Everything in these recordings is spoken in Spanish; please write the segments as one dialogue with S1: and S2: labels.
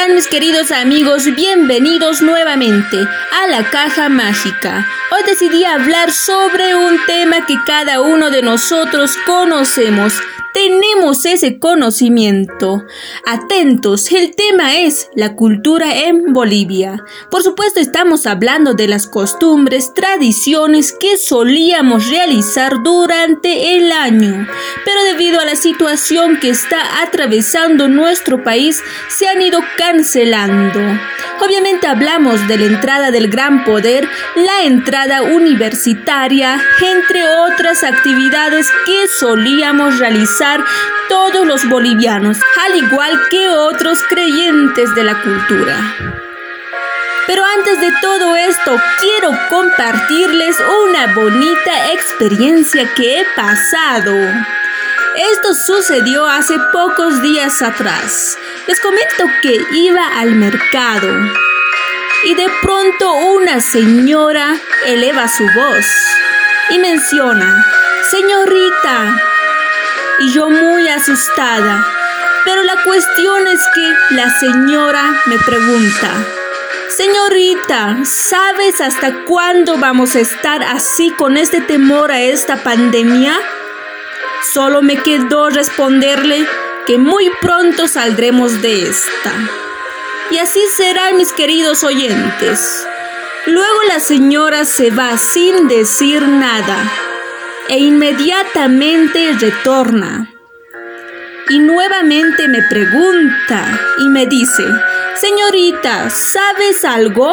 S1: ¿qué tal? ¿Cómo están mis queridos amigos? Bienvenidos nuevamente a la caja mágica. Hoy decidí hablar sobre un tema que cada uno de nosotros conocemos, tenemos ese conocimiento. Atentos, el tema es la cultura en Bolivia. Por supuesto estamos hablando de las costumbres, tradiciones que solíamos realizar durante el año, pero debido a la situación que está atravesando nuestro país, se han ido cancelando. Obviamente hablamos de la entrada del gran poder, la entrada universitaria, entre otras actividades que solíamos realizar todos los bolivianos, al igual que otros creyentes de la cultura. Pero antes de todo esto, quiero compartirles una bonita experiencia que he pasado. Esto sucedió hace pocos días atrás. Les comento que iba al mercado y de pronto una señora eleva su voz y menciona, señorita, y yo muy asustada. Pero la cuestión es que la señora me pregunta, Señorita, ¿sabes hasta cuándo vamos a estar así con este temor a esta pandemia? Solo me quedó responderle que muy pronto saldremos de esta. Y así será, mis queridos oyentes. Luego la señora se va sin decir nada e inmediatamente retorna. Y nuevamente me pregunta y me dice, señorita, ¿sabes algo?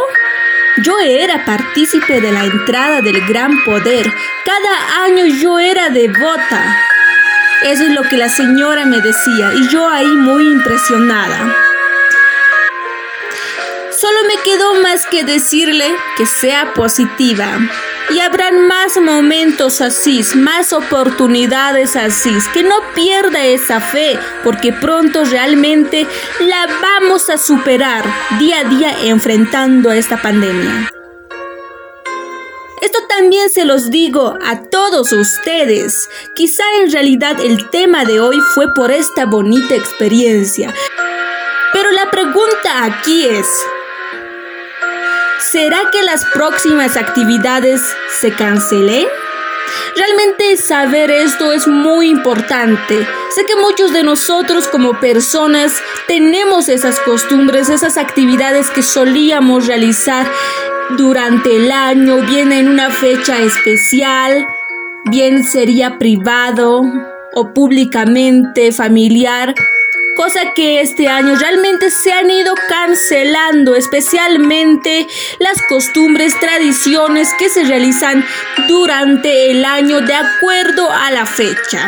S1: Yo era partícipe de la entrada del gran poder. Cada año yo era devota. Eso es lo que la señora me decía y yo ahí muy impresionada. Solo me quedó más que decirle que sea positiva. Y habrán más momentos así, más oportunidades así, que no pierda esa fe, porque pronto realmente la vamos a superar día a día enfrentando esta pandemia. Esto también se los digo a todos ustedes. Quizá en realidad el tema de hoy fue por esta bonita experiencia. Pero la pregunta aquí es, ¿será que las próximas actividades se cancelen? Realmente saber esto es muy importante. Sé que muchos de nosotros como personas tenemos esas costumbres, esas actividades que solíamos realizar durante el año, bien en una fecha especial, bien sería privado o públicamente familiar, cosa que este año realmente se han ido cancelando, especialmente las costumbres, tradiciones que se realizan durante el año de acuerdo a la fecha.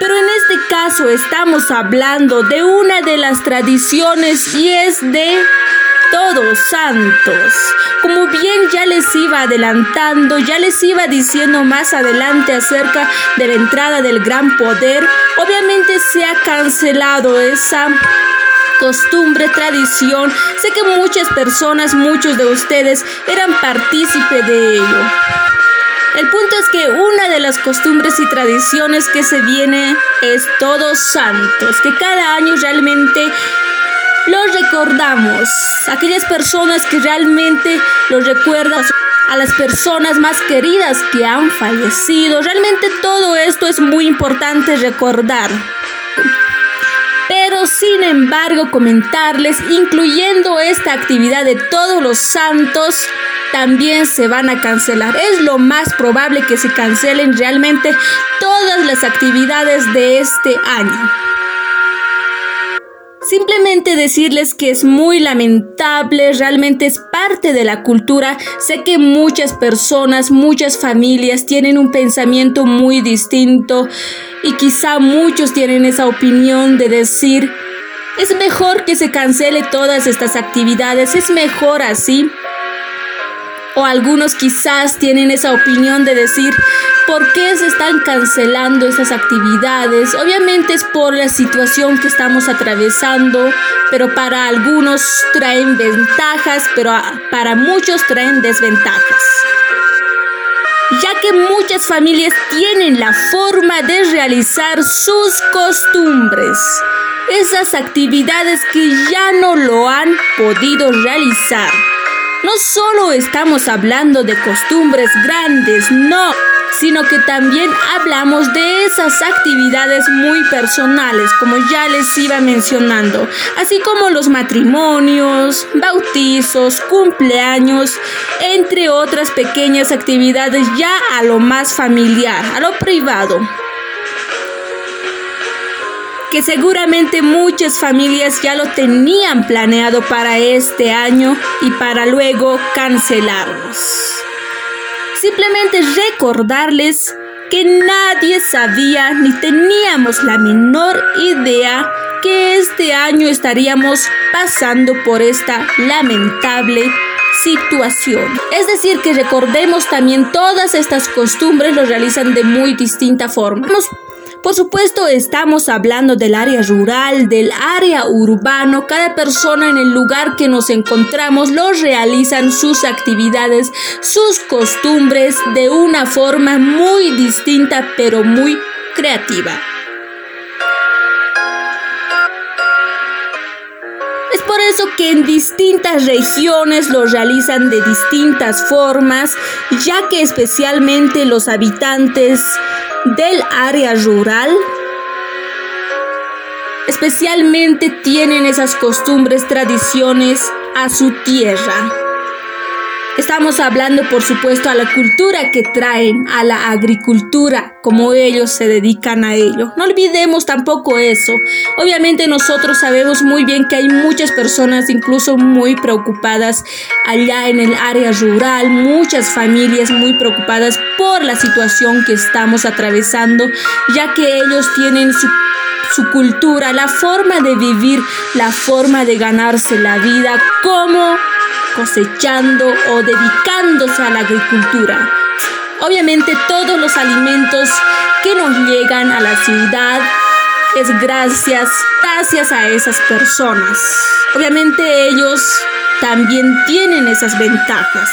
S1: Pero en este caso estamos hablando de una de las tradiciones y es de todos santos. Como bien ya les iba adelantando, ya les iba diciendo más adelante acerca de la entrada del gran poder, obviamente se ha cancelado esa costumbre, tradición. Sé que muchas personas, muchos de ustedes eran partícipes de ello. El punto es que una de las costumbres y tradiciones que se viene es Todos Santos, que cada año realmente los recordamos, aquellas personas que realmente los recuerdan, a las personas más queridas que han fallecido. Realmente todo esto es muy importante recordar. Pero sin embargo, comentarles, incluyendo esta actividad de todos los santos, también se van a cancelar. Es lo más probable que se cancelen realmente todas las actividades de este año. Simplemente decirles que es muy lamentable, realmente es parte de la cultura. Sé que muchas personas, muchas familias tienen un pensamiento muy distinto y quizá muchos tienen esa opinión de decir, es mejor que se cancele todas estas actividades, es mejor así. O algunos quizás tienen esa opinión de decir, ¿por qué se están cancelando esas actividades? Obviamente es por la situación que estamos atravesando, pero para algunos traen ventajas, pero para muchos traen desventajas. Ya que muchas familias tienen la forma de realizar sus costumbres esas actividades que ya no lo han podido realizar. No solo estamos hablando de costumbres grandes, no, sino que también hablamos de esas actividades muy personales, como ya les iba mencionando, así como los matrimonios, bautizos, cumpleaños, entre otras pequeñas actividades ya a lo más familiar, a lo privado que seguramente muchas familias ya lo tenían planeado para este año y para luego cancelarlos. Simplemente recordarles que nadie sabía ni teníamos la menor idea que este año estaríamos pasando por esta lamentable situación. Es decir, que recordemos también todas estas costumbres lo realizan de muy distinta forma. Por supuesto, estamos hablando del área rural, del área urbano. Cada persona en el lugar que nos encontramos lo realizan sus actividades, sus costumbres de una forma muy distinta, pero muy creativa. Es por eso que en distintas regiones lo realizan de distintas formas, ya que especialmente los habitantes del área rural especialmente tienen esas costumbres, tradiciones a su tierra. Estamos hablando, por supuesto, a la cultura que traen, a la agricultura, como ellos se dedican a ello. No olvidemos tampoco eso. Obviamente nosotros sabemos muy bien que hay muchas personas incluso muy preocupadas allá en el área rural, muchas familias muy preocupadas por la situación que estamos atravesando, ya que ellos tienen su su cultura, la forma de vivir, la forma de ganarse la vida, como cosechando o dedicándose a la agricultura. Obviamente todos los alimentos que nos llegan a la ciudad es gracias, gracias a esas personas. Obviamente ellos también tienen esas ventajas.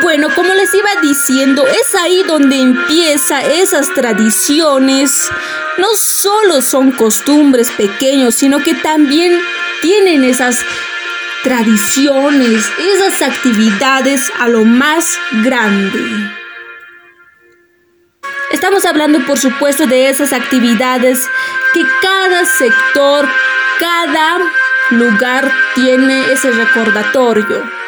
S1: Bueno, como les iba diciendo, es ahí donde empieza esas tradiciones. No solo son costumbres pequeños, sino que también tienen esas tradiciones, esas actividades a lo más grande. Estamos hablando, por supuesto, de esas actividades que cada sector, cada lugar tiene ese recordatorio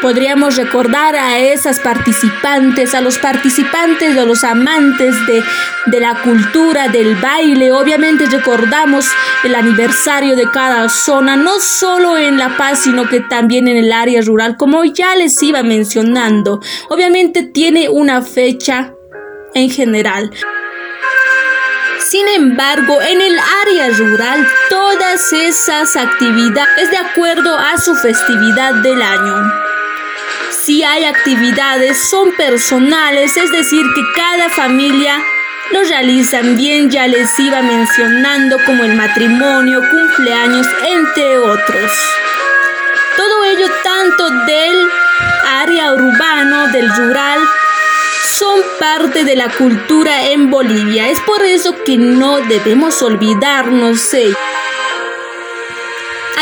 S1: podríamos recordar a esas participantes, a los participantes, a los amantes de, de la cultura, del baile. Obviamente recordamos el aniversario de cada zona, no solo en La Paz, sino que también en el área rural, como ya les iba mencionando. Obviamente tiene una fecha en general. Sin embargo, en el área rural, todas esas actividades de acuerdo a su festividad del año si hay actividades, son personales, es decir, que cada familia lo realizan bien, ya les iba mencionando como el matrimonio, cumpleaños, entre otros. Todo ello tanto del área urbano, del rural, son parte de la cultura en Bolivia. Es por eso que no debemos olvidarnos de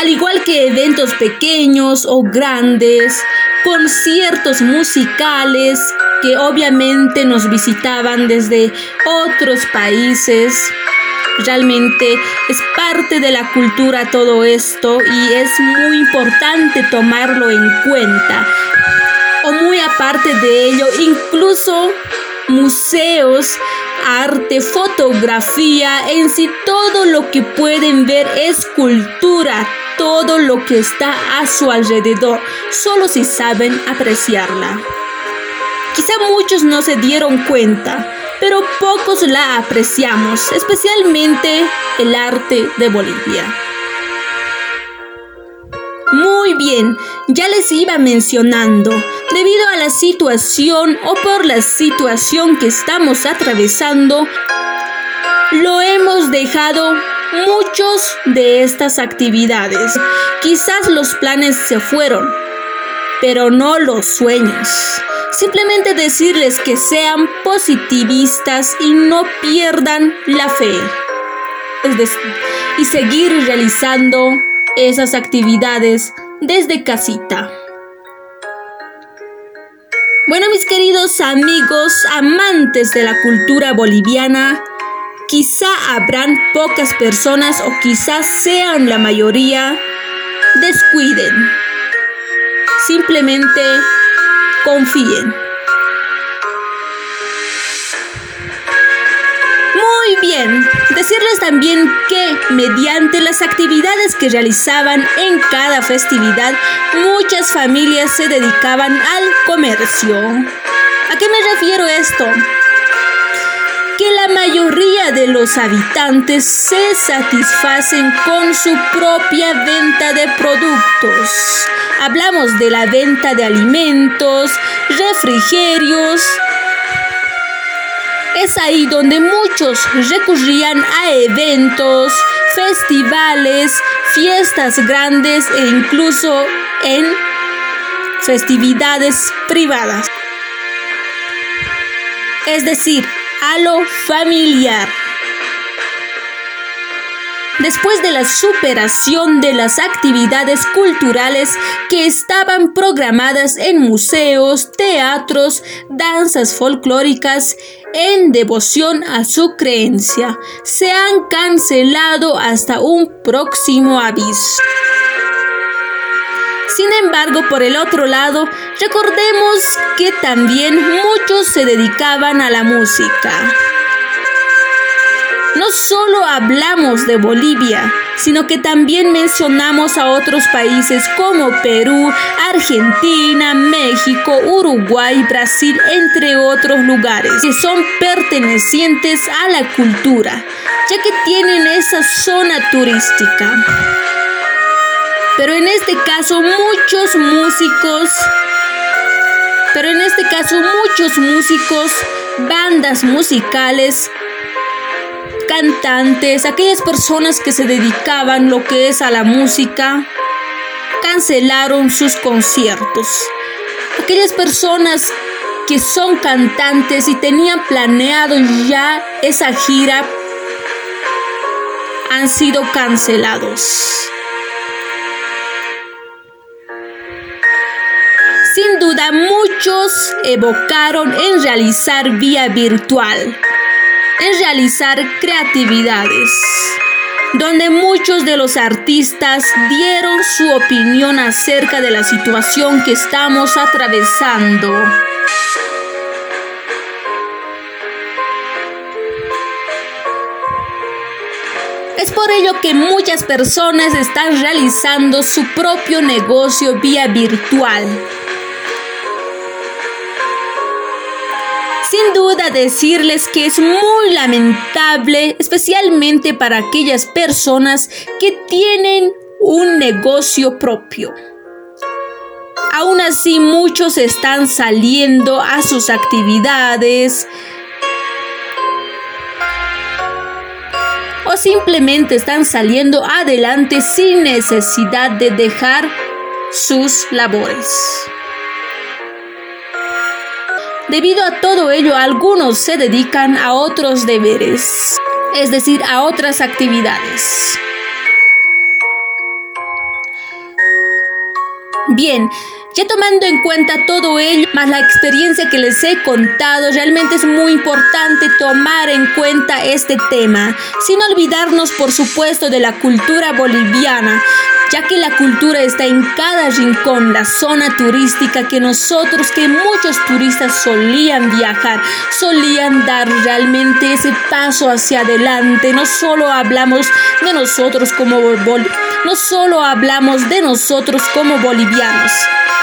S1: al igual que eventos pequeños o grandes, conciertos musicales que obviamente nos visitaban desde otros países. Realmente es parte de la cultura todo esto y es muy importante tomarlo en cuenta. O muy aparte de ello, incluso museos, arte, fotografía, en sí todo lo que pueden ver es cultura, todo lo que está a su alrededor, solo si saben apreciarla. Quizá muchos no se dieron cuenta, pero pocos la apreciamos, especialmente el arte de Bolivia. Muy bien, ya les iba mencionando, debido a la situación o por la situación que estamos atravesando, lo hemos dejado muchos de estas actividades. Quizás los planes se fueron, pero no los sueños. Simplemente decirles que sean positivistas y no pierdan la fe. y seguir realizando esas actividades desde casita. Bueno, mis queridos amigos, amantes de la cultura boliviana, quizá habrán pocas personas o quizás sean la mayoría, descuiden. Simplemente confíen. Muy bien, decirles también que mediante las actividades que realizaban en cada festividad, muchas familias se dedicaban al comercio. ¿A qué me refiero esto? Que la mayoría de los habitantes se satisfacen con su propia venta de productos. Hablamos de la venta de alimentos, refrigerios, es ahí donde muchos recurrían a eventos, festivales, fiestas grandes e incluso en festividades privadas. Es decir, a lo familiar. Después de la superación de las actividades culturales que estaban programadas en museos, teatros, danzas folclóricas, en devoción a su creencia, se han cancelado hasta un próximo aviso. Sin embargo, por el otro lado, recordemos que también muchos se dedicaban a la música. No solo hablamos de Bolivia, sino que también mencionamos a otros países como Perú, Argentina, México, Uruguay, Brasil, entre otros lugares, que son pertenecientes a la cultura, ya que tienen esa zona turística. Pero en este caso muchos músicos, pero en este caso muchos músicos, bandas musicales, cantantes, aquellas personas que se dedicaban lo que es a la música, cancelaron sus conciertos. Aquellas personas que son cantantes y tenían planeado ya esa gira han sido cancelados. Sin duda muchos evocaron en realizar vía virtual en realizar creatividades, donde muchos de los artistas dieron su opinión acerca de la situación que estamos atravesando. Es por ello que muchas personas están realizando su propio negocio vía virtual Sin duda decirles que es muy lamentable, especialmente para aquellas personas que tienen un negocio propio. Aún así muchos están saliendo a sus actividades o simplemente están saliendo adelante sin necesidad de dejar sus labores. Debido a todo ello, algunos se dedican a otros deberes, es decir, a otras actividades. Bien, ya tomando en cuenta todo ello, más la experiencia que les he contado, realmente es muy importante tomar en cuenta este tema, sin olvidarnos por supuesto de la cultura boliviana, ya que la cultura está en cada rincón, la zona turística que nosotros, que muchos turistas solían viajar, solían dar realmente ese paso hacia adelante. No solo hablamos de nosotros como no solo hablamos de nosotros como bolivianos,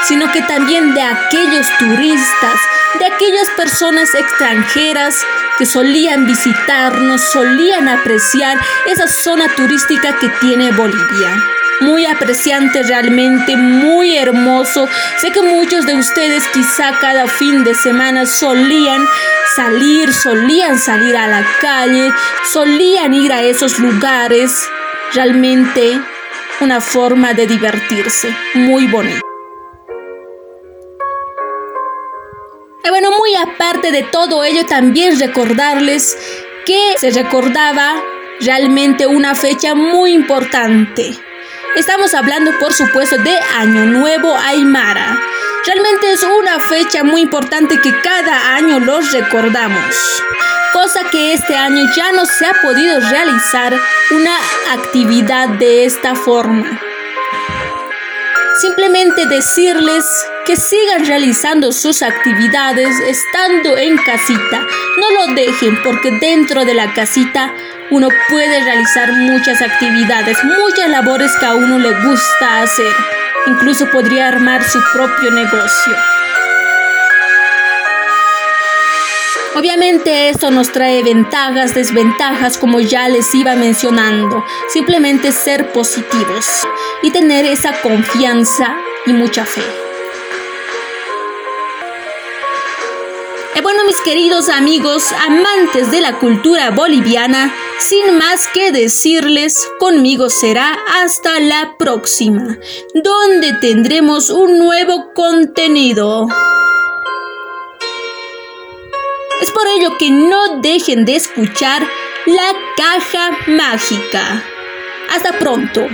S1: sino que también de aquellos turistas, de aquellas personas extranjeras que solían visitarnos, solían apreciar esa zona turística que tiene Bolivia muy apreciante realmente, muy hermoso. Sé que muchos de ustedes quizá cada fin de semana solían salir, solían salir a la calle, solían ir a esos lugares. Realmente una forma de divertirse, muy bonito. Y bueno, muy aparte de todo ello, también recordarles que se recordaba realmente una fecha muy importante. Estamos hablando, por supuesto, de Año Nuevo Aymara. Realmente es una fecha muy importante que cada año los recordamos. Cosa que este año ya no se ha podido realizar una actividad de esta forma. Simplemente decirles que sigan realizando sus actividades estando en casita. No lo dejen porque dentro de la casita uno puede realizar muchas actividades, muchas labores que a uno le gusta hacer. Incluso podría armar su propio negocio. Obviamente esto nos trae ventajas, desventajas, como ya les iba mencionando. Simplemente ser positivos y tener esa confianza y mucha fe. Bueno, mis queridos amigos, amantes de la cultura boliviana, sin más que decirles, conmigo será hasta la próxima, donde tendremos un nuevo contenido. Es por ello que no dejen de escuchar la caja mágica. Hasta pronto.